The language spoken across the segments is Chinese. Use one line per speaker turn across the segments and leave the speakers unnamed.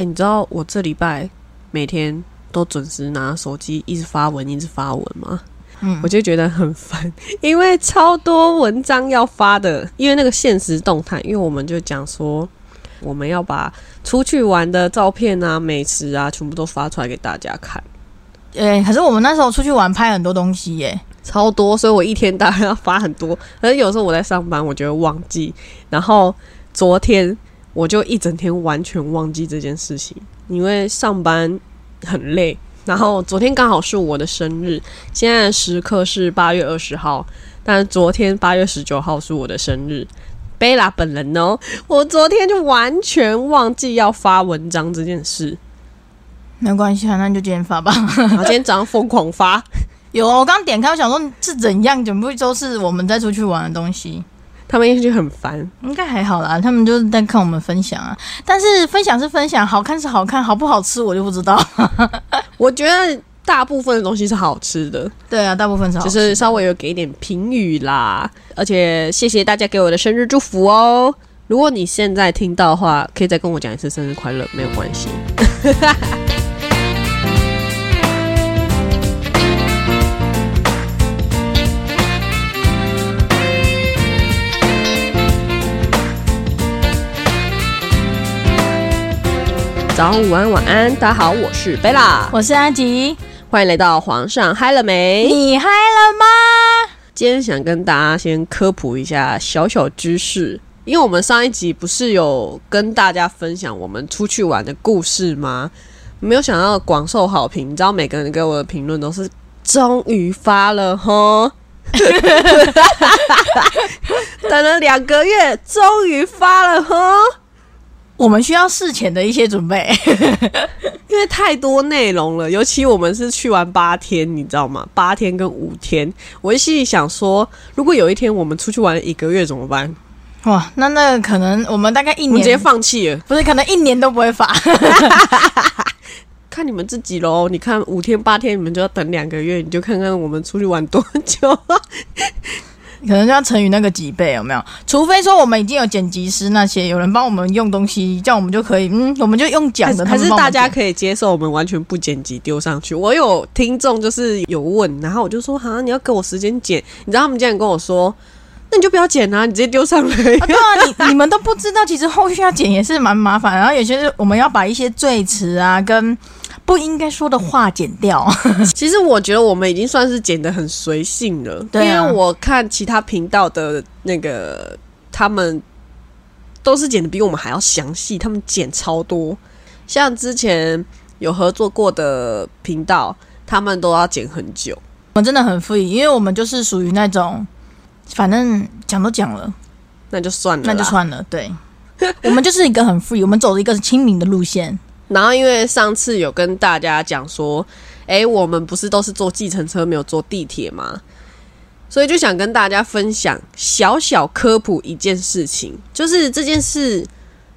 哎、你知道我这礼拜每天都准时拿手机一直发文，一直发文吗？
嗯。
我就觉得很烦，因为超多文章要发的，因为那个现实动态，因为我们就讲说我们要把出去玩的照片啊、美食啊，全部都发出来给大家看，
诶、可是我们那时候出去玩拍很多东西耶、
超多，所以我一天大概要发很多，可是有时候我在上班，我就会忘记，然后昨天我就一整天完全忘记这件事情，因为上班很累。然后昨天刚好是我的生日，现在的时刻是八月二十号，但是昨天八月十九号是我的生日。贝拉本人哦，我昨天就完全忘记要发文章这件事，
没关系啊，那你就今天发吧。
然 后今天早上疯狂发，
有啊，我刚点开，我想说是怎样，全部都是我们在出去玩的东西，
他们一直很烦，
应该还好啦。他们就是在看我们分享啊，但是分享是分享，好看是好看，好不好吃我就不知道。
我觉得大部分的东西是好吃的，
对啊，大部分是好吃
就是稍微有给一点评语啦，而且谢谢大家给我的生日祝福哦。如果你现在听到的话，可以再跟我讲一次生日快乐，没有关系。早安、午安、晚安，大家好，我是贝拉，
我是安吉，
欢迎来到皇上嗨了没？
你嗨了吗？
今天想跟大家先科普一下小小知识，因为我们上一集不是有跟大家分享我们出去玩的故事吗？没有想到广受好评，你知道每个人给我的评论都是终于发了哈，等了两个月，终于发了哈，
我们需要事前的一些准备。
因为太多内容了，尤其我们是去玩八天，你知道吗？八天跟五天，我心里想说，如果有一天我们出去玩一个月怎么办？
哇，那那个可能我们大概一
我们直接，放弃了。
不是可能一年都不会发。
看你们自己喽。你看五天八天，你们就要等两个月，你就看看我们出去玩多久。
可能就要乘以那个几倍，有没有？除非说我们已经有剪辑师那些，有人帮我们用东西，这样我们就可以，嗯，我们就用讲的。
还是大家可以接受我们完全不剪辑丢上去？我有听众就是有问，然后我就说：“哈，你要给我时间剪。”你知道他们竟然跟我说：“那你就不要剪啊，你直接丢上来。
啊，对啊，你 你们都不知道，其实后续要剪也是蛮麻烦。然后有些是我们要把一些赘词啊跟不应该说的话剪掉。
其实我觉得我们已经算是剪的很随性了，
对啊
因为我看其他频道的那个他们都是剪的比我们还要详细，他们剪超多。像之前有合作过的频道，他们都要剪很久。
我们真的很 free，因为我们就是属于那种，反正讲都讲了，
那就算了，
那就。算了。对，我们就是一个很 free，我们走的一个亲民的路线。
然后因为上次有跟大家讲说，诶，我们不是都是坐计程车，没有坐地铁吗？所以就想跟大家分享小小科普一件事情，就是这件事，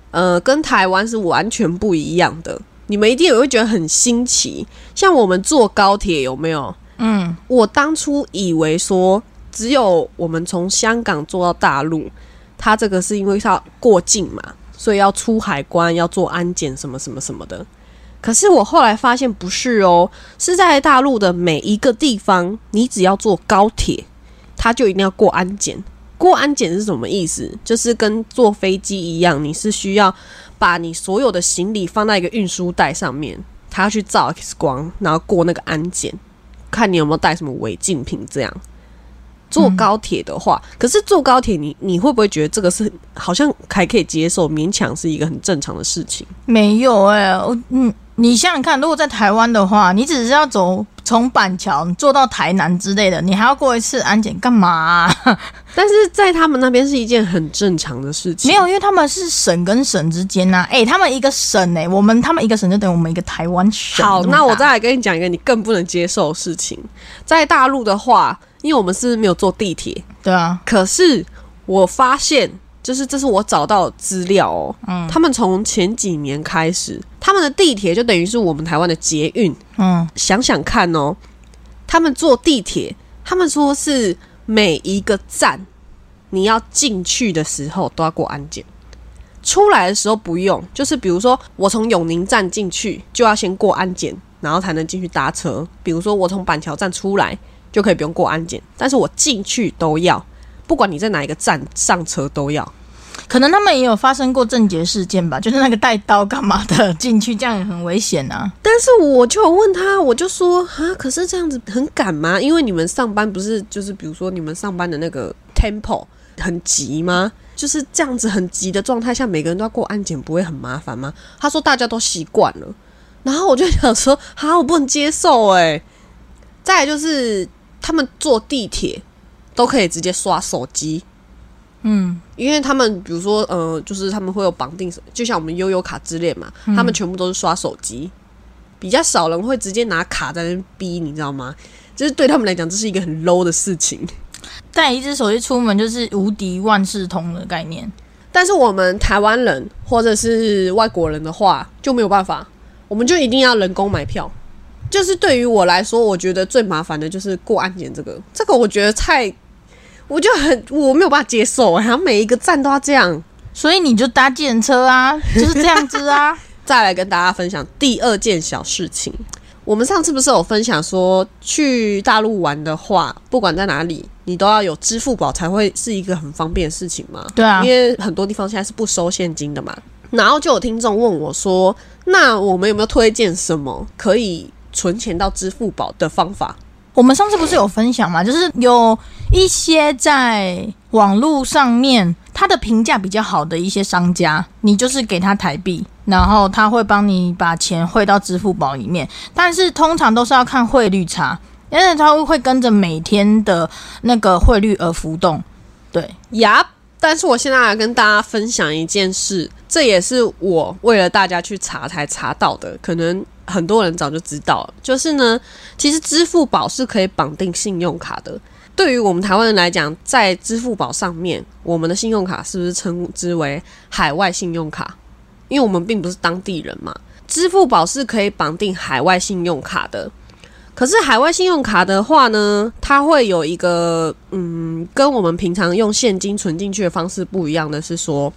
呃，跟台湾是完全不一样的。你们一定也会觉得很新奇，像我们坐高铁有没有？
嗯，
我当初以为说，只有我们从香港坐到大陆，它这个是因为它要过境嘛，所以要出海关，要做安检什么什么什么的。可是我后来发现不是哦，是在大陆的每一个地方，你只要坐高铁，它就一定要过安检。过安检是什么意思？就是跟坐飞机一样，你是需要把你所有的行李放在一个运输带上面，它要去照 X 光，然后过那个安检。看你有没有带什么违禁品。这样坐高铁的话，可是坐高铁你你会不会觉得这个是好像还可以接受，勉强是一个很正常的事情？
没有哎、我嗯，你想想看，如果在台湾的话，你只是要走从板桥坐到台南之类的，你还要过一次安检干嘛啊、
但是在他们那边是一件很正常的事情。
没有，因为他们是省跟省之间呐、啊。哎、他们一个省哎、我们他们一个省就等于我们一个台湾省。
好，那我再来跟你讲一个你更不能接受的事情。在大陆的话，因为我们是没有坐地铁，
对啊，
可是我发现，就是这是我找到的资料哦。
嗯
他们从前几年开始，他们的地铁就等于是我们台湾的捷运。
嗯，
想想看哦，他们坐地铁，他们说是每一个站你要进去的时候都要过安检，出来的时候不用，就是比如说我从永宁站进去就要先过安检，然后才能进去搭车。比如说我从板桥站出来就可以不用过安检，但是我进去都要，不管你在哪一个站上车都要。
可能他们也有发生过症结事件吧，就是那个带刀干嘛的进去，这样也很危险啊。
但是我就问他，我就说啊，可是这样子很赶吗？因为你们上班不是就是比如说你们上班的那个 tempo 很急吗？就是这样子很急的状态下，每个人都要过安检，不会很麻烦吗？他说大家都习惯了，然后我就想说，好，我不能接受哎。再来就是他们坐地铁都可以直接刷手机。
嗯，
因为他们比如说，呃，就是他们会有绑定，就像我们悠悠卡之恋嘛，他们全部都是刷手机，比较少人会直接拿卡在那边逼，你知道吗？就是对他们来讲，这是一个很 low 的事情。
带一只手机出门就是无敌万事通的概念，
但是我们台湾人或者是外国人的话就没有办法，我们就一定要人工买票。就是对于我来说，我觉得最麻烦的就是过安检这个，这个我觉得太。我就很我没有办法接受，然后每一个站都要这样，
所以你就搭计程车啊，就是这样子啊。
再来跟大家分享第二件小事情，我们上次不是有分享说，去大陆玩的话，不管在哪里，你都要有支付宝才会是一个很方便的事情嘛？
对啊，
因为很多地方现在是不收现金的嘛。然后就有听众问我说，那我们有没有推荐什么可以存钱到支付宝的方法？
我们上次不是有分享吗？就是有一些在网络上面，它的评价比较好的一些商家，你就是给他台币，然后他会帮你把钱汇到支付宝里面。但是通常都是要看汇率差，因为它会跟着每天的那个汇率而浮动。对
呀，但是我现在来跟大家分享一件事，这也是我为了大家去查才查到的，可能。很多人早就知道，就是呢，其实支付宝是可以绑定信用卡的。对于我们台湾人来讲，在支付宝上面，我们的信用卡是不是称之为海外信用卡？因为我们并不是当地人嘛。支付宝是可以绑定海外信用卡的，可是海外信用卡的话呢，它会有一个嗯，跟我们平常用现金存进去的方式不一样的是说，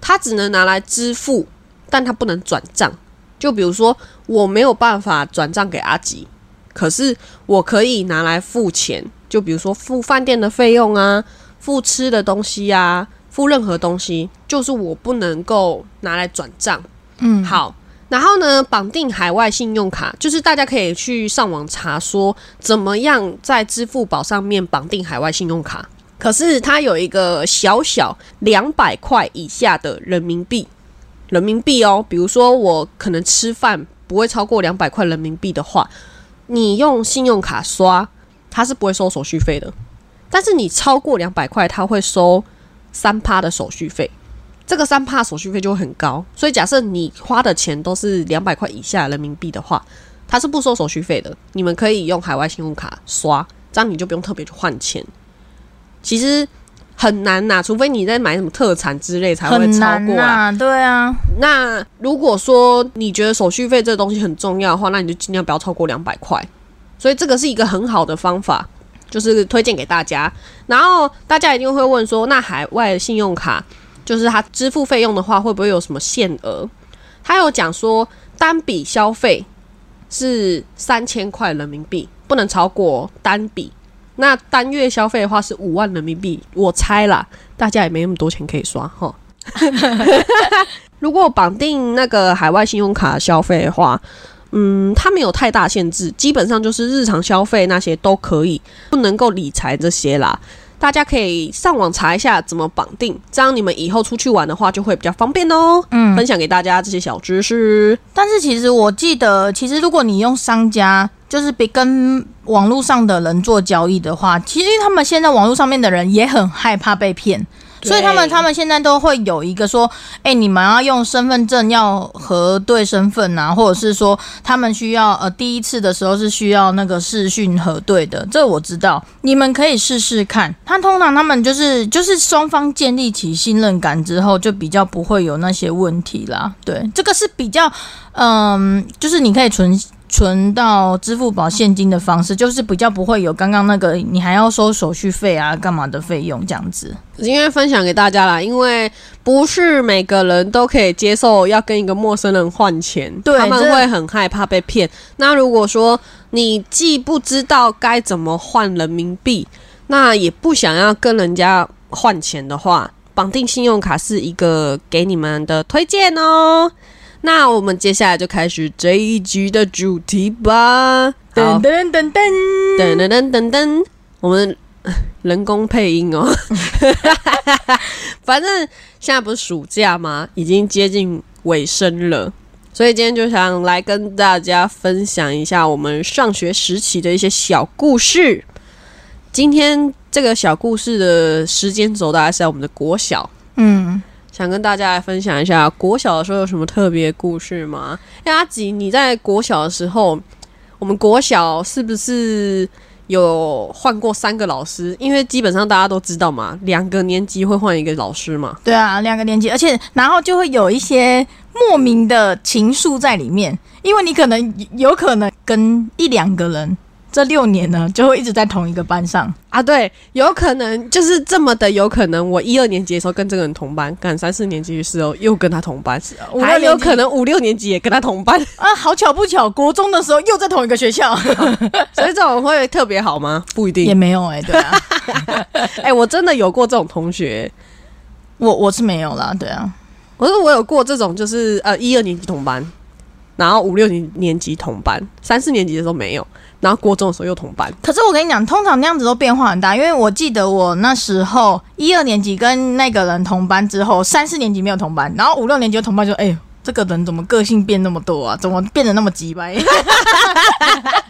它只能拿来支付，但它不能转账。就比如说，我没有办法转账给阿吉，可是我可以拿来付钱。就比如说付饭店的费用啊，付吃的东西啊，付任何东西，就是我不能够拿来转账。
嗯，
好。然后呢，绑定海外信用卡，就是大家可以去上网查说怎么样在支付宝上面绑定海外信用卡。可是它有一个小小两百块以下的人民币。人民币哦，比如说我可能吃饭不会超过两百块人民币的话，你用信用卡刷，它是不会收手续费的。但是你超过两百块，它会收三趴的手续费，这个三帕手续费就会很高。所以假设你花的钱都是两百块以下人民币的话，它是不收手续费的。你们可以用海外信用卡刷，这样你就不用特别去换钱。其实。很难呐，除非你在买什么特产之类才会超过啊。
对啊，
那如果说你觉得手续费这个东西很重要的话，那你就尽量不要超过两百块。所以这个是一个很好的方法，就是推荐给大家。然后大家一定会问说，那海外信用卡就是他支付费用的话，会不会有什么限额？他有讲说，单笔消费是三千块人民币，不能超过单笔。那单月消费的话是五万人民币，我猜啦，大家也没那么多钱可以刷哈。如果绑定那个海外信用卡消费的话，嗯，它没有太大限制，基本上就是日常消费那些都可以，不能够理财这些啦。大家可以上网查一下怎么绑定，这样你们以后出去玩的话就会比较方便哦。嗯，分享给大家这些小知识。
但是其实我记得，其实如果你用商家，就是别跟网络上的人做交易的话，其实他们现在网络上面的人也很害怕被骗。所以他们他们现在都会有一个说，哎，你们要用身份证要核对身份啊，或者是说他们需要呃第一次的时候是需要那个视讯核对的，这我知道，你们可以试试看。他通常他们就是就是双方建立起信任感之后，就比较不会有那些问题啦。对，这个是比较嗯，就是你可以存存到支付宝现金的方式，就是比较不会有刚刚那个你还要收手续费啊、干嘛的费用这样子。
今天分享给大家啦，因为不是每个人都可以接受要跟一个陌生人换钱，他们会很害怕被骗。那如果说你既不知道该怎么换人民币，那也不想要跟人家换钱的话，绑定信用卡是一个给你们的推荐哦。那我们接下来就开始这一集的主题吧。好
噔，噔噔噔，
噔噔噔噔噔，我们呃人工配音哦。反正现在不是暑假吗？已经接近尾声了，所以今天就想来跟大家分享一下我们上学时期的一些小故事。今天这个小故事的时间轴大概是在我们的国小，
嗯，
想跟大家来分享一下国小的时候有什么特别故事吗？哎，阿吉，你在国小的时候，我们国小是不是有换过三个老师？因为基本上大家都知道嘛，两个年级会换一个老师嘛。
对啊，两个年级，而且然后就会有一些莫名的情愫在里面，因为你可能有可能跟一两个人。这六年呢，就会一直在同一个班上。
啊，对，有可能就是这么的，有可能我一二年级的时候跟这个人同班，赶三四年级的时候又跟他同班，还有可能五六年级也跟他同班，
啊，好巧不巧，国中的时候又在同一个学校，
所以这种会特别好吗？不一定。
也
定。
没有哎、对啊，
哎、我真的有过这种同学，
我我是没有啦，对啊，
我说我有过这种，就是呃一二年级同班，然后五六年年级同班，三四年级的时候没有，然后国中的时候又同班。
可是我跟你讲，通常那样子都变化很大，因为我记得我那时候一二年级跟那个人同班之后，三四年级没有同班，然后五六年级就同班就，哎呦，这个人怎么个性变那么多啊？怎么变得那么急掰？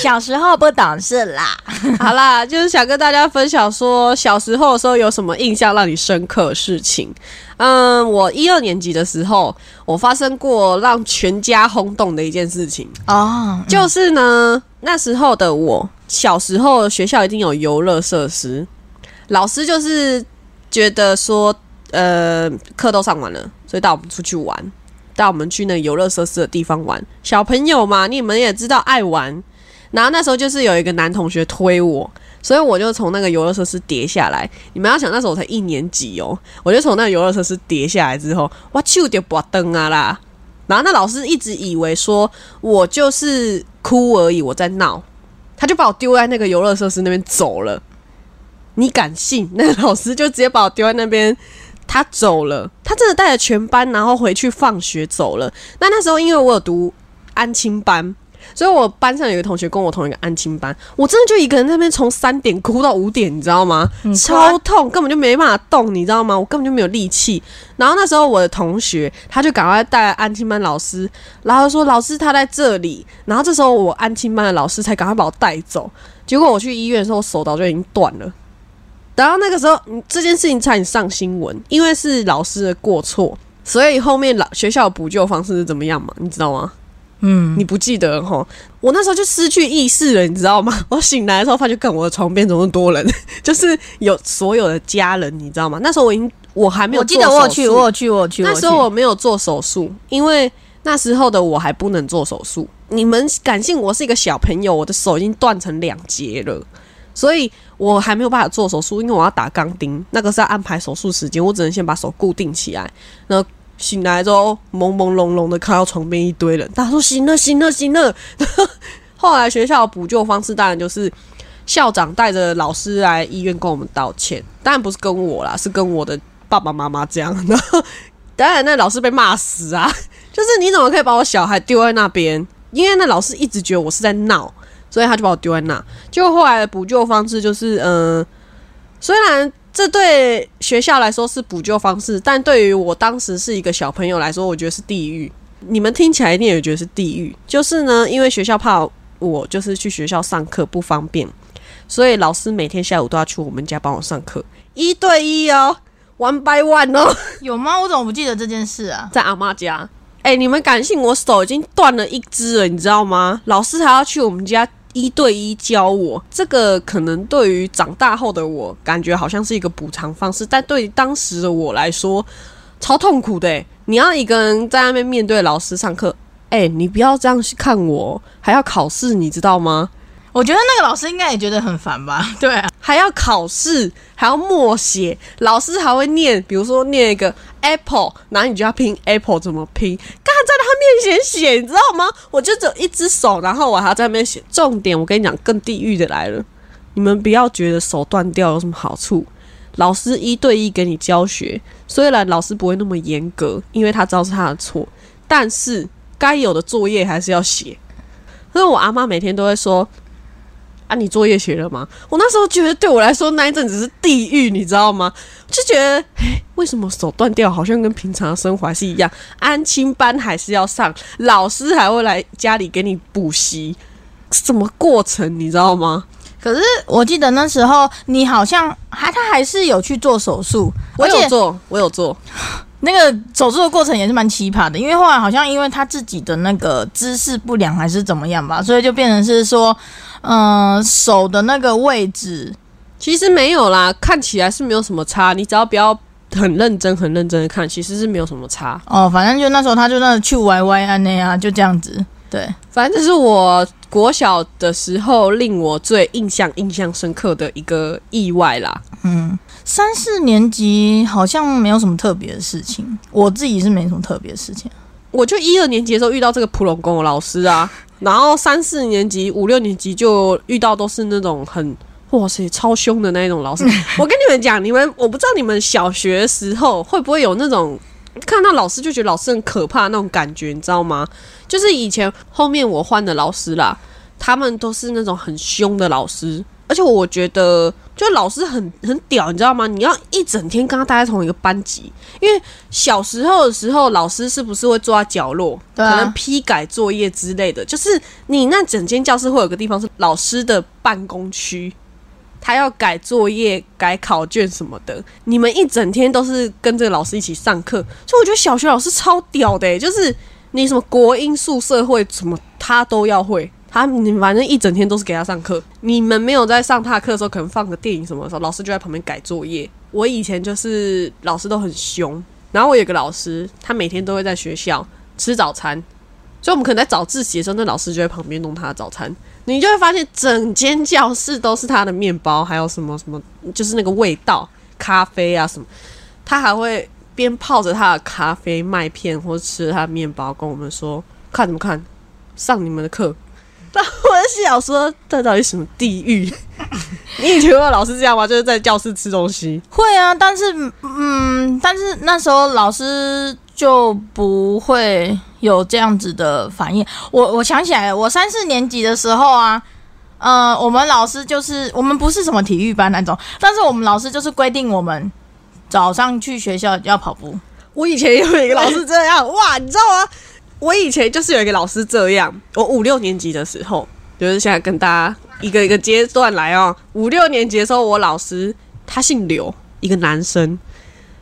小时候不懂事啦，
好啦，就是想跟大家分享说，小时候的时候有什么印象让你深刻的事情。嗯，我一二年级的时候，我发生过让全家轰动的一件事情，
哦，
就是呢，那时候的我，小时候学校一定有游乐设施，老师就是觉得说，呃，课都上完了，所以带我们出去玩，带我们去那游乐设施的地方玩。小朋友嘛，你们也知道爱玩。然后那时候就是有一个男同学推我，所以我就从那个游乐设施跌下来。你们要想，那时候我才一年级哦，我就从那个游乐设施跌下来之后，哇，就就拔灯啊啦！然后那老师一直以为说我就是哭而已，我在闹，他就把我丢在那个游乐设施那边走了。你敢信？那个老师就直接把我丢在那边，他走了，他真的带着全班，然后回去放学走了。那那时候因为我有读安亲班。所以我班上有一个同学跟我同一个安亲班，我真的就一个人在那边从三点哭到五点，你知道吗？超痛，根本就没办法动，你知道吗？我根本就没有力气。然后那时候我的同学他就赶快带安亲班老师，然后说老师他在这里。然后这时候我安亲班的老师才赶快把我带走。结果我去医院的时候手早就已经断了。然后那个时候，嗯这件事情差点上新闻，因为是老师的过错，所以后面老学校补救方式是怎么样嘛？你知道吗？
嗯，
你不记得哈？我那时候就失去意识了，你知道吗？我醒来的时候发现，干我的床边怎么多人，就是有所有的家人，你知道吗？那时候我已经我还没有
我记得我有去，我有去，我有去。
那时候我没有做手术，因为那时候的我还不能做手术。你们感信我是一个小朋友，我的手已经断成两截了，所以我还没有办法做手术，因为我要打钢钉，那个是要安排手术时间，我只能先把手固定起来。然后醒来之后，朦朦胧胧的看到床边一堆人，大家说醒了，醒了，醒了。然后 后来学校补救方式当然就是校长带着老师来医院跟我们道歉，当然不是跟我啦，是跟我的爸爸妈妈这样。然 后当然那老师被骂死啊，就是你怎么可以把我小孩丢在那边？因为那老师一直觉得我是在闹，所以他就把我丢在那。就后来的补救方式就是，嗯、虽然这对学校来说是补救方式，但对于我当时是一个小朋友来说，我觉得是地狱。你们听起来一定也觉得是地狱，就是呢，因为学校怕我就是去学校上课不方便，所以老师每天下午都要去我们家帮我上课，一对一哦，one by one 哦。
有吗？我怎么不记得这件事啊？
在阿妈家。哎、你们敢信我手已经断了一只了，你知道吗？老师还要去我们家一对一教我，这个可能对于长大后的我，感觉好像是一个补偿方式，但对于当时的我来说，超痛苦的、你要一个人在那边面对老师上课，哎、你不要这样去看我，还要考试，你知道吗？
我觉得那个老师应该也觉得很烦吧？对，
还要考试，还要默写，老师还会念，比如说念一个 apple，然后你就要拼 apple 怎么拼，刚在他面前写，你知道吗？我就只有一只手，然后我还要在那边写。重点，我跟你讲，更地狱的来了，你们不要觉得手断掉有什么好处。老师一对一给你教学，虽然老师不会那么严格，因为他知道是他的错，但是该有的作业还是要写。所以我阿妈每天都会说：“啊，你作业写了吗？”我那时候觉得对我来说那一阵子是地狱，你知道吗？就觉得，哎，为什么手断掉，好像跟平常的生活还是一样？安亲班还是要上，老师还会来家里给你补习，什么过程你知道吗？
可是我记得那时候你好像还他还是有去做手术，
我有做，我有做，
那个手术的过程也是蛮奇葩的，因为后来好像因为他自己的那个姿势不良还是怎么样吧，所以就变成是说，嗯、手的那个位置，
其实没有啦，看起来是没有什么差，你只要不要很认真、很认真的看，其实是没有什么差。
哦，反正就那时候他就那去歪歪啊那样，就这样子，对，
反正这是我国小的时候令我最印象、印象深刻的一个意外啦。
嗯，三四年级好像没有什么特别的事情，我自己是没什么特别的事情。
我就一二年级的时候遇到这个普龙宫的老师啊，然后三四年级、五六年级就遇到都是那种很哇塞超凶的那一种老师。我跟你们讲，你们我不知道你们小学时候会不会有那种看到老师就觉得老师很可怕那种感觉，你知道吗？就是以前后面我换的老师啦，他们都是那种很凶的老师，而且我觉得就老师很很屌，你知道吗？你要一整天跟他待在同一个班级，因为小时候的时候，老师是不是会坐在角落，可能批改作业之类的？就是你那整间教室会有个地方是老师的办公区。他要改作业、改考卷什么的，你们一整天都是跟这个老师一起上课，所以我觉得小学老师超屌的、欸，就是你什么国音数社会什么他都要会，他你反正一整天都是给他上课。你们没有在上他课的时候，可能放个电影什么的时候，老师就在旁边改作业。我以前就是老师都很凶，然后我有个老师，他每天都会在学校吃早餐，所以我们可能在早自习的时候，那老师就在旁边弄他的早餐。你就会发现整间教室都是他的面包，还有什么什么，就是那个味道，咖啡啊什么。他还会边泡着他的咖啡麦片，或者吃他的面包，跟我们说看什么看，上你们的课。那我就想说，这到底什么地狱？你以前有老师这样吗？就是在教室吃东西。
会啊，但是嗯，但是那时候老师就不会有这样子的反应。我我想起来了，我三四年级的时候啊，呃，我们老师就是我们不是什么体育班那种，但是我们老师就是规定我们早上去学校要跑步。
我以前有一个老师这样，哇，你知道吗？我以前就是有一个老师这样，我五六年级的时候，就是现在跟大家一个一个阶段来哦。五六年级的时候，我老师他姓刘，一个男生。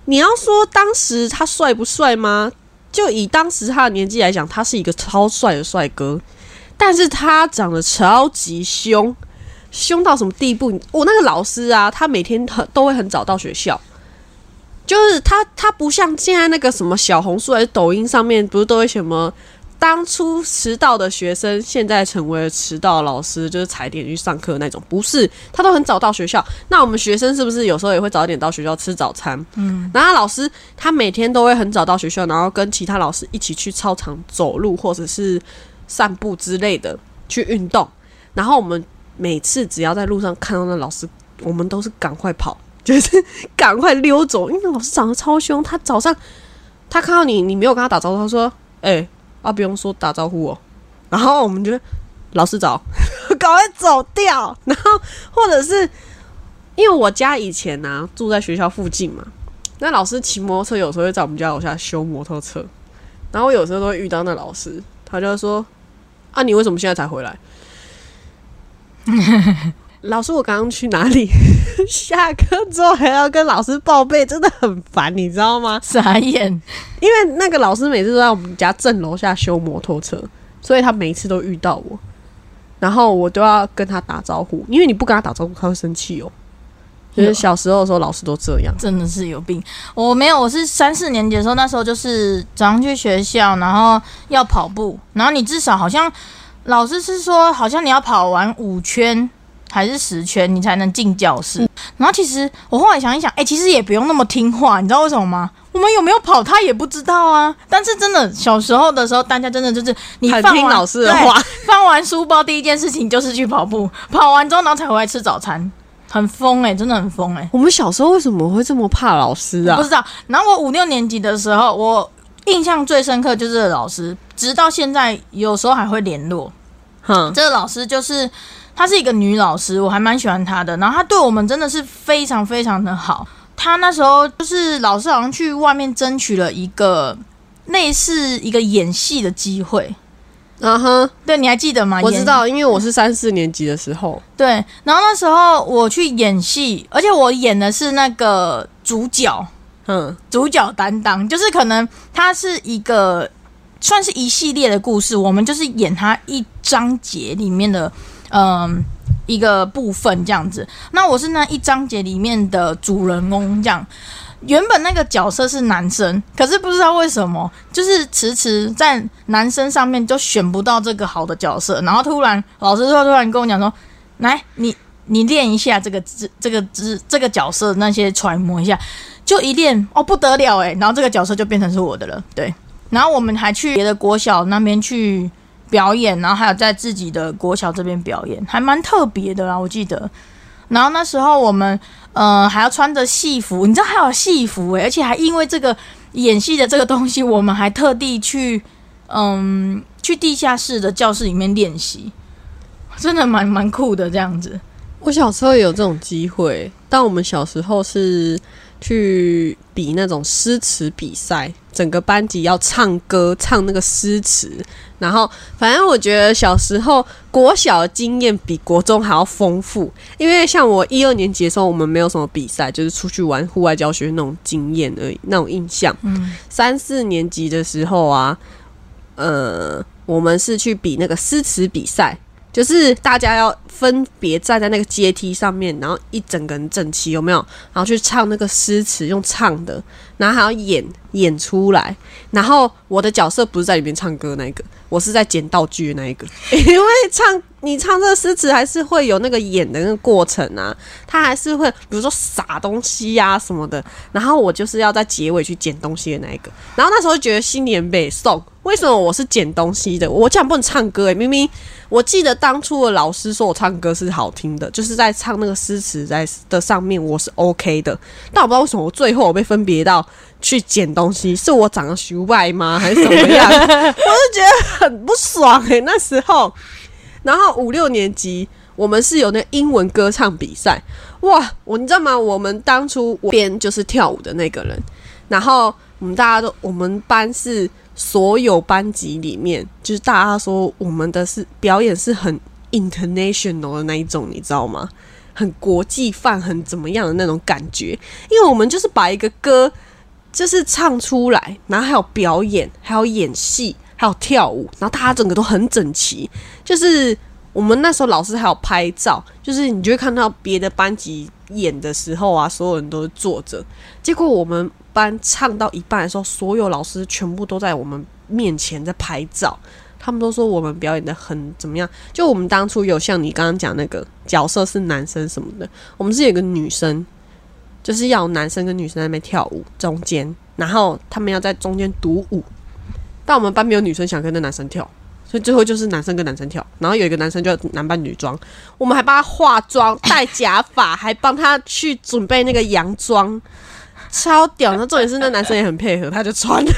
你要说当时他帅不帅吗？就以当时他的年纪来讲，他是一个超帅的帅哥，但是他长得超级凶，凶到什么地步？我那个老师啊，他每天很都会很早到学校。就是他，他不像现在那个什么小红书还是抖音上面，不是都会什么当初迟到的学生，现在成为了迟到老师，就是踩点去上课那种。不是，他都很早到学校。那我们学生是不是有时候也会早一点到学校吃早餐？嗯，然后老师他每天都会很早到学校，然后跟其他老师一起去操场走路或者是散步之类的去运动。然后我们每次只要在路上看到那老师，我们都是赶快跑。就是 赶快溜走，因为老师长得超凶。他早上他看到你，你没有跟他打招呼，他说：“哎、啊，不用说打招呼哦。”然后我们就老师早，赶快走掉。然后或者是因为我家以前呢、啊、住在学校附近嘛，那老师骑摩托车有时候会在我们家楼下修摩托车，然后我有时候都会遇到那老师，他就会说：“啊，你为什么现在才回来？” 老师，我刚刚去哪里？下课之后还要跟老师报备，真的很烦，你知道吗？
傻眼，
因为那个老师每次都在我们家正楼下修摩托车，所以他每一次都遇到我，然后我都要跟他打招呼，因为你不跟他打招呼，他会生气哦。就是小时候的时候，老师都这样。
真的是有病。我没有，我是三四年级的时候，那时候就是早上去学校，然后要跑步，然后你至少好像老师是说，好像你要跑完五圈还是十圈，你才能进教室。然后其实我后来想一想，哎、其实也不用那么听话，你知道为什么吗？我们有没有跑，他也不知道啊。但是真的小时候的时候，大家真的就是你
很
放
老师的话，
放完书包第一件事情就是去跑步，跑完之后然后才回来吃早餐，很疯哎、真的很疯哎、
我们小时候为什么会这么怕老师啊
不？知道。然后我五六年级的时候，我印象最深刻就是老师，直到现在有时候还会联络。
哼，
这个老师就是她是一个女老师，我还蛮喜欢她的。然后她对我们真的是非常非常的好。她那时候就是老师好像去外面争取了一个类似一个演戏的机会。
嗯哼，
对，你还记得吗？
我知道，因为我是三四年级的时候，
对，然后那时候我去演戏，而且我演的是那个主角，
嗯，
主角担当，就是可能他是一个算是一系列的故事，我们就是演他一章节里面的嗯一个部分这样子。那我是那一章节里面的主人公这样。原本那个角色是男生，可是不知道为什么，就是迟迟在男生上面就选不到这个好的角色，然后突然老师就突然跟我讲说：“来，你你练一下这个这这个这这个角色那些揣摩一下。”就一练哦不得了诶，然后这个角色就变成是我的了，对。然后我们还去别的国小那边去表演，然后还有在自己的国小这边表演，还蛮特别的啦，我记得。然后那时候我们呃还要穿着戏服，你知道还有戏服诶，而且还因为这个演戏的这个东西，我们还特地去嗯去地下室的教室里面练习，真的蛮蛮酷的这样子。
我小时候也有这种机会，但我们小时候是去比那种诗词比赛，整个班级要唱歌，唱那个诗词。然后，反正我觉得小时候国小的经验比国中还要丰富，因为像我一二年级的时候，我们没有什么比赛，就是出去玩户外教学那种经验而已，那种印象。
嗯，
三四年级的时候啊，呃，我们是去比那个诗词比赛，就是大家要分别站在那个阶梯上面，然后一整个人整齐，有没有？然后去唱那个诗词，用唱的，然后还要演演出来。然后我的角色不是在里面唱歌那一个，我是在捡道具的那一个，因为唱你唱这个诗词还是会有那个演的那个过程啊，他还是会比如说撒东西呀、什么的，然后我就是要在结尾去捡东西的那一个，然后那时候觉得心里很北宋，为什么我是捡东西的？我竟然不能唱歌诶、明明我记得当初的老师说我唱歌是好听的，就是在唱那个诗词在的上面我是 OK 的，但我不知道为什么我最后我被分别到去捡东西，是我长得虚外吗，还是怎么样？我就觉得很不爽诶、那时候。然后五六年级我们是有那个英文歌唱比赛，哇，我你知道吗？我们当初我编就是跳舞的那个人，然后我们大家都我们班是所有班级里面，就是大家说我们的是表演是很 international 的那一种，你知道吗？很国际范，很怎么样的那种感觉，因为我们就是把一个歌就是唱出来，然后还有表演，还有演戏，还有跳舞，然后大家整个都很整齐。就是我们那时候老师还有拍照，就是你就会看到别的班级演的时候啊，所有人都是坐着。结果我们班唱到一半的时候，所有老师全部都在我们面前在拍照。他们都说我们表演的很怎么样？就我们当初有像你刚刚讲那个角色是男生什么的，我们是有个女生，就是要男生跟女生在那边跳舞中间，然后他们要在中间独舞。但我们班没有女生想跟那男生跳，所以最后就是男生跟男生跳，然后有一个男生就男扮女装，我们还帮他化妆、戴假发，还帮他去准备那个洋装，超屌。那重点是那男生也很配合，他就穿。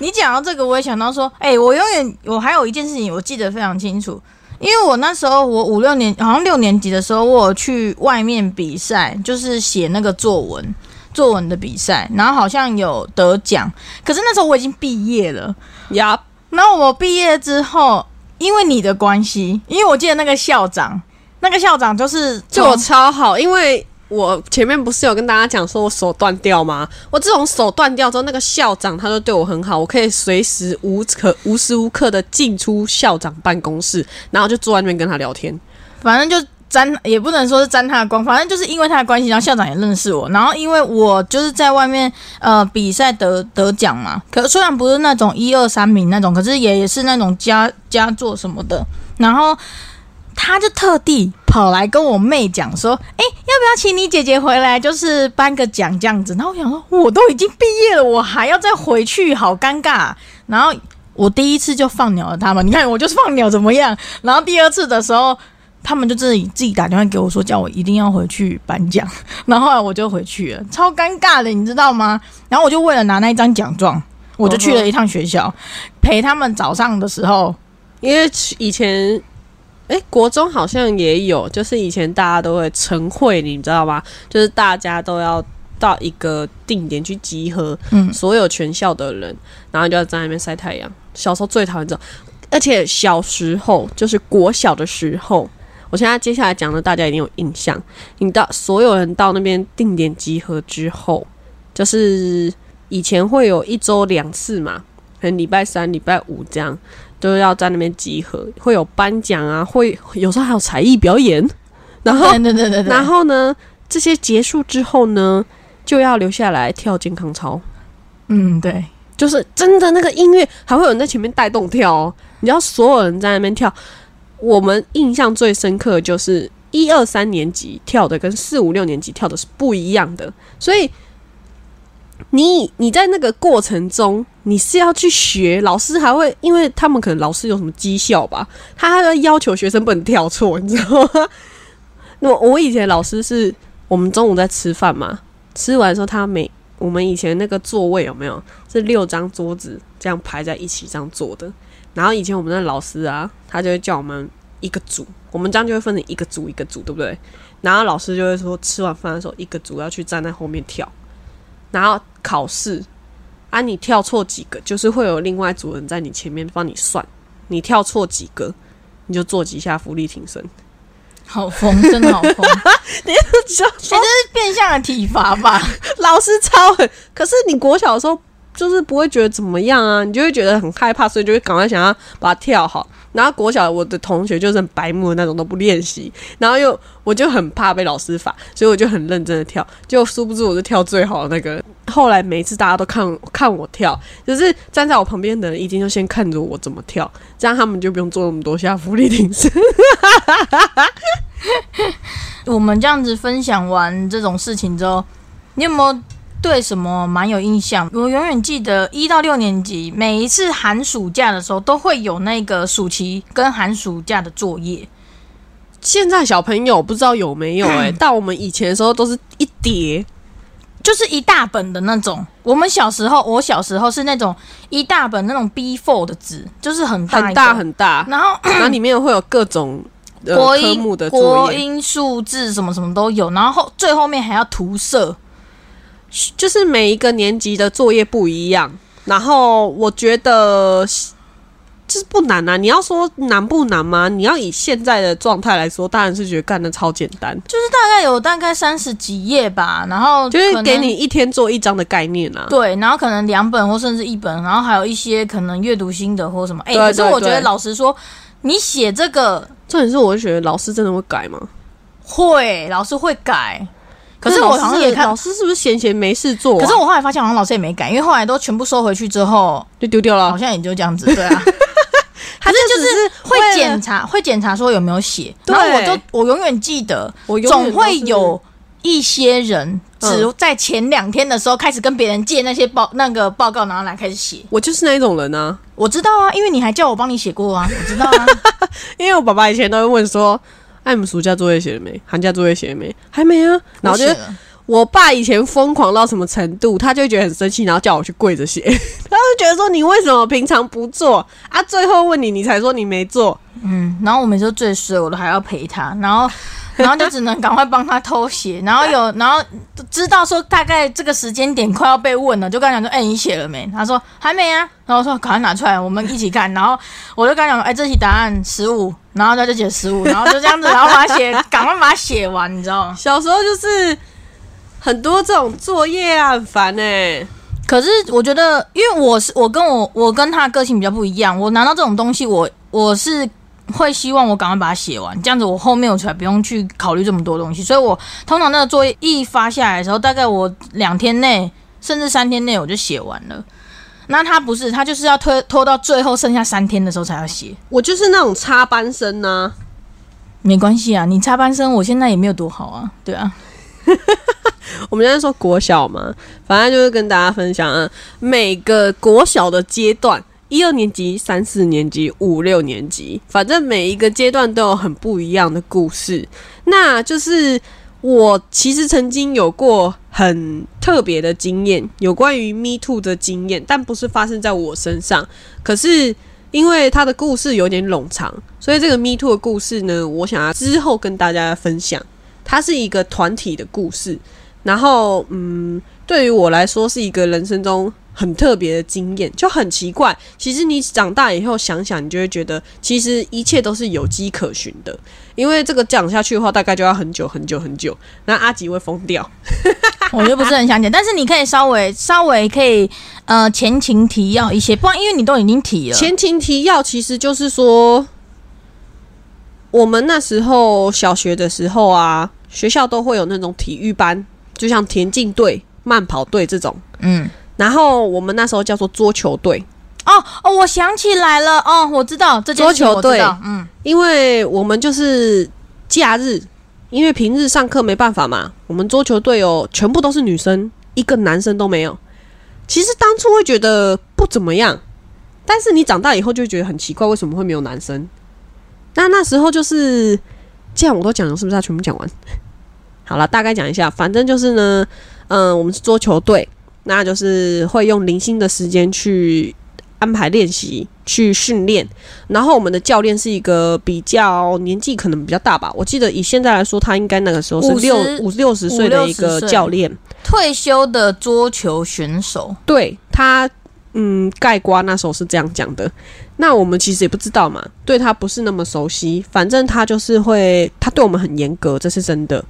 你讲到这个，我也想到说，哎、我永远我还有一件事情我记得非常清楚，因为我那时候我五六年好像六年级的时候，我有去外面比赛，就是写那个作文作文的比赛，然后好像有得奖，可是那时候我已经毕业了。
呀，
然后我毕业之后，因为你的关系，因为我记得那个校长，那个校长就是
对我超好，因为我前面不是有跟大家讲说我手断掉吗？我自从手断掉之后，那个校长他就对我很好，我可以随时无可无时无刻的进出校长办公室，然后就坐在那边跟他聊天。
反正就沾，也不能说是沾他的光，反正就是因为他的关系，然后校长也认识我，然后因为我就是在外面呃比赛得得奖嘛，可虽然不是那种一二三名那种，可是也也是那种佳佳作什么的，然后他就特地跑来跟我妹讲说，哎、要不要请你姐姐回来，就是颁个奖这样子？然后我想说，我都已经毕业了，我还要再回去，好尴尬。然后我第一次就放鸟了他们，你看我就是放鸟怎么样？然后第二次的时候。他们就自己自己打电话给我说，叫我一定要回去颁奖，然后后来我就回去了，超尴尬的，你知道吗？然后我就为了拿那一张奖状，我就去了一趟学校，陪他们早上的时候，
因为以前，哎、国中好像也有，就是以前大家都会晨会，你知道吗？就是大家都要到一个定点去集合，
嗯
所有全校的人，然后就要在那边晒太阳。小时候最讨厌这种，而且小时候就是国小的时候。我现在接下来讲的，大家一定有印象。你到所有人到那边定点集合之后，就是以前会有一周两次嘛，可能礼拜三、礼拜五这样，都要在那边集合，会有颁奖啊，会有时候还有才艺表演。然后，
对对对对对，
然后呢，这些结束之后呢，就要留下来跳健康操，
嗯对，
就是真的那个音乐还会有人在前面带动跳哦。你知道，所有人在那边跳，我们印象最深刻的就是一二三年级跳的跟四五六年级跳的是不一样的，所以你你在那个过程中，你是要去学，老师还会，因为他们可能老师有什么绩效吧，他还要要求学生不能跳错，你知道吗？那我以前老师是我们中午在吃饭嘛，吃完的时候他每我们以前那个座位有没有是六张桌子这样排在一起这样坐的，然后以前我们的老师啊，他就会叫我们一个组，我们这样就会分成一个组一个组，对不对？然后老师就会说，吃完饭的时候，一个组要去站在后面跳，然后考试啊，你跳错几个，就是会有另外一组人在你前面帮你算，你跳错几个，你就做几下浮力挺身。
好疯，真的好疯，你、
就
这是变相的体罚吧？
老师超狠，可是你国小的时候就是不会觉得怎么样啊，你就会觉得很害怕，所以就会赶快想要把它跳好。然后国小我的同学就是很白目的那种，都不练习，然后又我就很怕被老师罚，所以我就很认真的跳，就殊不知我是跳最好的那个。后来每次大家都看看我跳，就是站在我旁边的人一定就先看着我怎么跳，这样他们就不用做那么多下福利挺身。
我们这样子分享完这种事情之后，你有没有对什么蛮有印象？我永远记得一到六年级每一次寒暑假的时候，都会有那个暑期跟寒暑假的作业。
现在小朋友不知道有没有哎、但我们以前的时候都是一叠，
就是一大本的那种。我们小时候，我小时候是那种一大本那种 B four 的纸，就是很大
很大很大，
然后
然后里面会有各种、
国英、
目的作业，
国英数字什么什么都有，然后后最后面还要涂色。
就是每一个年级的作业不一样。然后我觉得就是不难啊，你要说难不难吗？你要以现在的状态来说，当然是觉得干的超简单，
就是大概有大概三十几页吧，然后
就是给你一天做一张的概念啊。
对，然后可能两本或甚至一本，然后还有一些可能阅读心得或什么。哎、
对
可是我觉得老实说，你写这个
重点是，我就觉得老师真的会改吗？
会，老师会改。可是我好像也看
老，师是不是闲闲没事做啊、
可是我后来发现好像老师也没改，因为后来都全部收回去之后，
就丢掉了
好。像也就这样子。对啊，
他就
就是
是
会检查，会检查说有没有写。
对
然后我就我永远记得，
我
总会有一些人只
嗯
在前两天的时候开始跟别人借那些报那个报告，然后来开始写。
我就是那一种人啊，
我知道啊，因为你还叫我帮你写过啊，我知道啊。
因为我爸爸以前都会问说：“哎，你们暑假作业写了没？寒假作业写了没？还没啊。”然后就
我
爸以前疯狂到什么程度，他就觉得很生气，然后叫我去跪着写。他就觉得说：“你为什么平常不做啊？最后问你，你才说你没做。
嗯，然后我每次最衰，我都还要陪他，然后然后就只能赶快帮他偷写，然后有然后知道说大概这个时间点快要被问了，就跟他讲说，哎、你写了没？他说还没啊，然后我说赶快拿出来，我们一起看，然后我就跟他讲说，哎、这题答案十五，然后他就写十五，然后就这样子，然后把它写，赶快把它写完，你知道吗？
小时候就是很多这种作业啊，很烦哎、
可是我觉得，因为我是我跟我我跟他的个性比较不一样，我拿到这种东西，我我是会希望我赶快把它写完，这样子我后面我才不用去考虑这么多东西。所以我通常那个作业一发下来的时候，大概我两天内甚至三天内我就写完了。那他不是，他就是要拖拖到最后剩下三天的时候才要写。
我就是那种插班生呢、
没关系啊，你插班生，我现在也没有多好啊，对啊。
我们现在说国小嘛，反正就是跟大家分享啊，每个国小的阶段，一二年级、三四年级、五六年级，反正每一个阶段都有很不一样的故事。那就是我其实曾经有过很特别的经验，有关于 Me Too 的经验，但不是发生在我身上。可是因为他的故事有点冗长，所以这个 Me Too 的故事呢，我想要之后跟大家分享。它是一个团体的故事，然后嗯，对于我来说是一个人生中很特别的经验，就很奇怪。其实你长大以后想想，你就会觉得其实一切都是有迹可循的。因为这个讲下去的话，大概就要很久很久很久，那阿吉会疯掉。
我就不是很想讲，但是你可以稍微稍微可以呃前情提要一些，不然因为你都已经提了。
前情提要其实就是说，我们那时候小学的时候啊，学校都会有那种体育班，就像田径队、慢跑队这种。
嗯，
然后我们那时候叫做桌球队，
哦哦，我想起来了，哦，我知道这件事情
桌球队
嗯，
因为我们就是假日，因为平日上课没办法嘛，我们桌球队哦全部都是女生，一个男生都没有。其实当初会觉得不怎么样，但是你长大以后就会觉得很奇怪，为什么会没有男生？那那时候就是这样，我都讲了，是不是要全部讲完？好了，大概讲一下，反正就是呢，嗯、我们是桌球队，那就是会用零星的时间去安排练习、去训练。然后我们的教练是一个比较年纪可能比较大吧，我记得以现在来说，他应该那个时候是六五六十岁的一个教练。
退休的桌球选手，
对他，嗯，盖瓜那时候是这样讲的。那我们其实也不知道嘛，对他不是那么熟悉。反正他就是会，他对我们很严格，这是真的。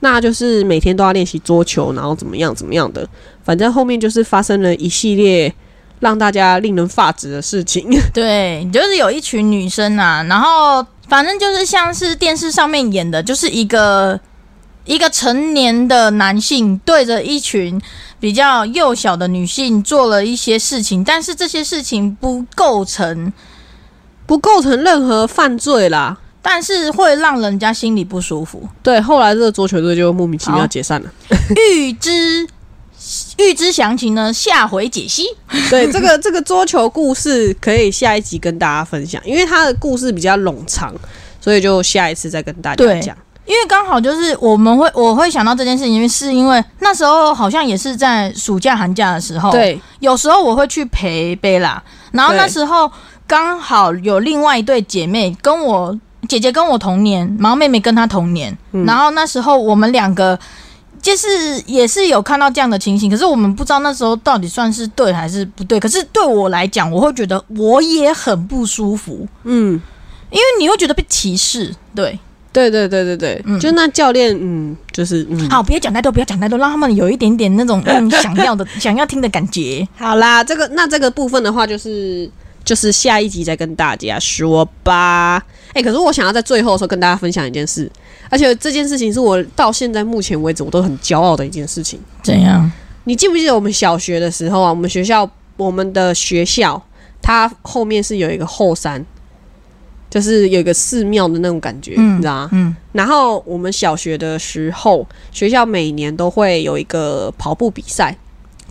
那就是每天都要练习桌球，然后怎么样怎么样的。反正后面就是发生了一系列让大家令人发指的事情。
对，就是有一群女生啊，然后反正就是像是电视上面演的，就是一个一个成年的男性对着一群比较幼小的女性做了一些事情，但是这些事情不构成，
不构成任何犯罪啦。
但是会让人家心里不舒服。
对，后来这个桌球队就莫名其妙解散了。
预知预知详情呢，下回解析。
对，这个这个桌球故事可以下一集跟大家分享，因为它的故事比较冗长，所以就下一次再跟大家
对
讲。
因为刚好就是我们会我会想到这件事情，因为是因为那时候好像也是在暑假寒假的时候，，
对，
有时候我会去陪贝拉，然后那时候刚好有另外一对姐妹跟我姐姐跟我同年，然后妹妹跟她同年，
嗯
然后那时候我们两个。就是也是有看到这样的情形，可是我们不知道那时候到底算是对还是不对。可是对我来讲，我会觉得我也很不舒服，
嗯，
因为你会觉得被歧视。对，
对对对对对，
嗯
就那教练，嗯，就是嗯，
好，别讲太多，不要讲太多，让他们有一点点那种嗯想要的、想要听的感觉。
好啦，这个那这个部分的话，就是就是下一集再跟大家说吧。哎、可是我想要在最后的时候跟大家分享一件事，而且这件事情是我到现在目前为止我都很骄傲的一件事情。
怎样？
你记不记得我们小学的时候啊？我们学校我们的学校它后面是有一个后山，就是有一个寺庙的那种感觉，
嗯
你知道吗？
嗯
然后我们小学的时候，学校每年都会有一个跑步比赛，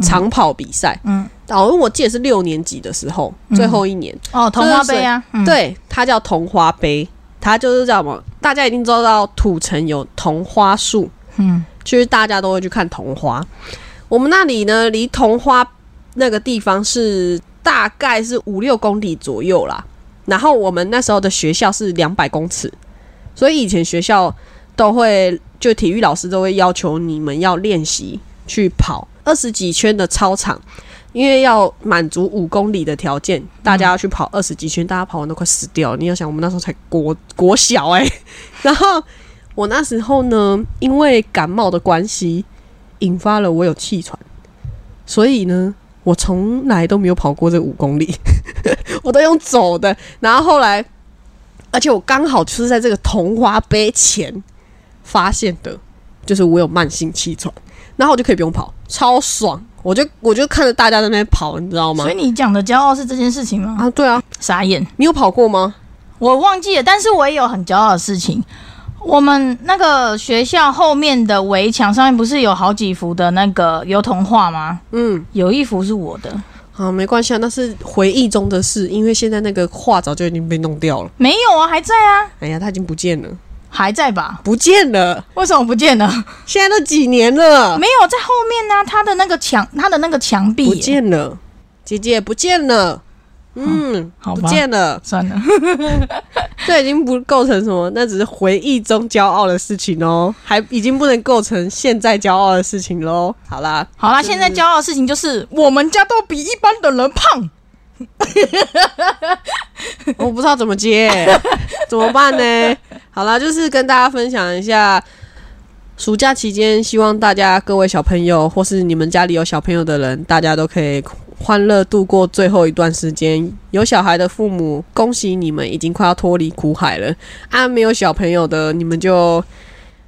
长跑比赛。
嗯，
哦，因为我记得是六年级的时候，
嗯
最后一年，
哦，同花杯啊，嗯，
对，它叫桐花杯，它就是叫什么？大家一定知道土城有桐花树，
嗯
就是大家都会去看桐花。我们那里呢，离桐花那个地方是大概是五六公里左右啦。然后我们那时候的学校是两百公尺，所以以前学校都会就体育老师都会要求你们要练习去跑二十几圈的操场，因为要满足五公里的条件，大家要去跑二十几圈，大家跑完都快死掉了。你要想，我们那时候才国国小哎、然后我那时候呢，因为感冒的关系，引发了我有气喘，所以呢，我从来都没有跑过这五公里，我都用走的。然后后来而且我刚好就是在这个同花杯前发现的，就是我有慢性气喘，然后我就可以不用跑，超爽。我就我就看着大家在那边跑，你知道吗
所以？你讲的骄傲是这件事情吗？
啊，对啊，
傻眼，
你有跑过吗？
我忘记了，但是我也有很骄傲的事情。我们那个学校后面的围墙上面不是有好几幅的那个油桐画吗？
嗯，
有一幅是我的，
好，没关系啊，那是回忆中的事，因为现在那个画早就已经被弄掉了。
没有啊，还在啊，
哎呀，它已经不见了，
还在吧？
不见了，
为什么不见了？
现在都几年了，
没有在后面呢、它的那个墙，它的那个墙壁。
不见了，姐姐不见了，嗯，
好吧
见了，
算了，
这已经不构成什么，那只是回忆中骄傲的事情哦，还已经不能构成现在骄傲的事情喽。好啦，
好啦，现在骄傲的事情就是我们家都比一般的人胖。
我不知道怎么接，怎么办呢？好啦，就是跟大家分享一下，暑假期间，希望大家各位小朋友，或是你们家里有小朋友的人，大家都可以欢乐度过最后一段时间。有小孩的父母，恭喜你们已经快要脱离苦海了；啊，没有小朋友的，你们就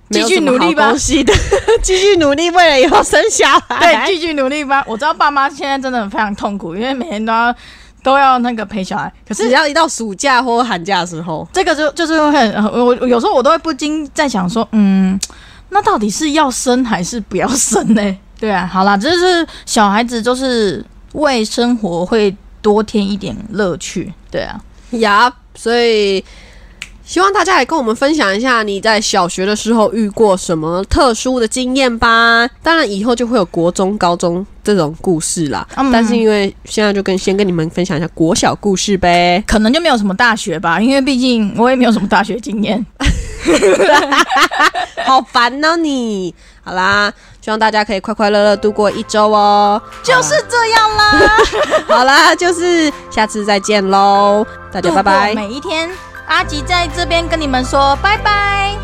继续努力吧
恭喜的，继续努力，为了以后生小孩
对，
孩。
继续努力吧。我知道爸妈现在真的非常痛苦，因为每天都要都要那个陪小孩。可是
只要一到暑假或寒假的时候，
这个就就是很我我有时候我都会不禁在想说，嗯，那到底是要生还是不要生呢？对啊，好啦，这就是小孩子就是为生活会多添一点乐趣。对啊，
呀所以希望大家也跟我们分享一下你在小学的时候遇过什么特殊的经验吧。当然，以后就会有国中、高中这种故事啦。
嗯
但是因为现在就跟先跟你们分享一下国小故事呗。
可能就没有什么大学吧，因为毕竟我也没有什么大学经验。
好烦哦你！好啦，希望大家可以快快乐乐度过一周哦。
就是这样啦，
好啦，就是下次再见喽，大家拜拜。
每一天，阿吉在这边跟你们说拜拜。